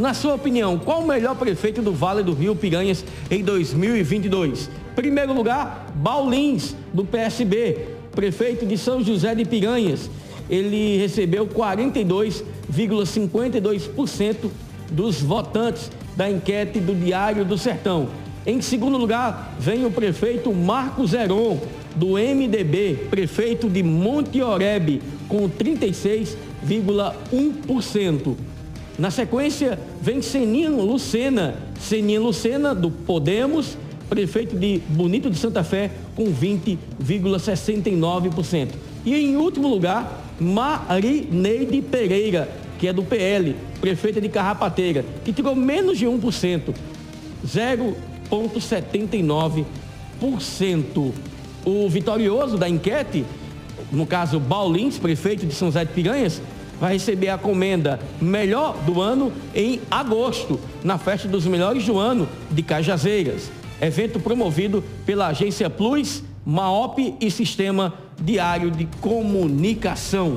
Na sua opinião, qual o melhor prefeito do Vale do Rio Piranhas em 2022? Primeiro lugar, Baulins, do PSB, prefeito de São José de Piranhas. Ele recebeu 42,52% dos votantes da enquete do Diário do Sertão. Em segundo lugar, vem o prefeito Marcos Heron, do MDB, prefeito de Monte Oreb, com 36,1%. Na sequência, vem Senino Lucena, Senino Lucena, do Podemos, prefeito de Bonito de Santa Fé, com 20,69%. E em último lugar, Marineide Pereira, que é do PL, prefeita de Carrapateira, que tirou menos de 1%, 0,79%. O vitorioso da enquete, no caso Baulins, prefeito de São José de Piranhas, vai receber a comenda melhor do ano em agosto, na festa dos melhores do ano de Cajazeiras. Evento promovido pela agência Plus, Maop e Sistema Diário de Comunicação.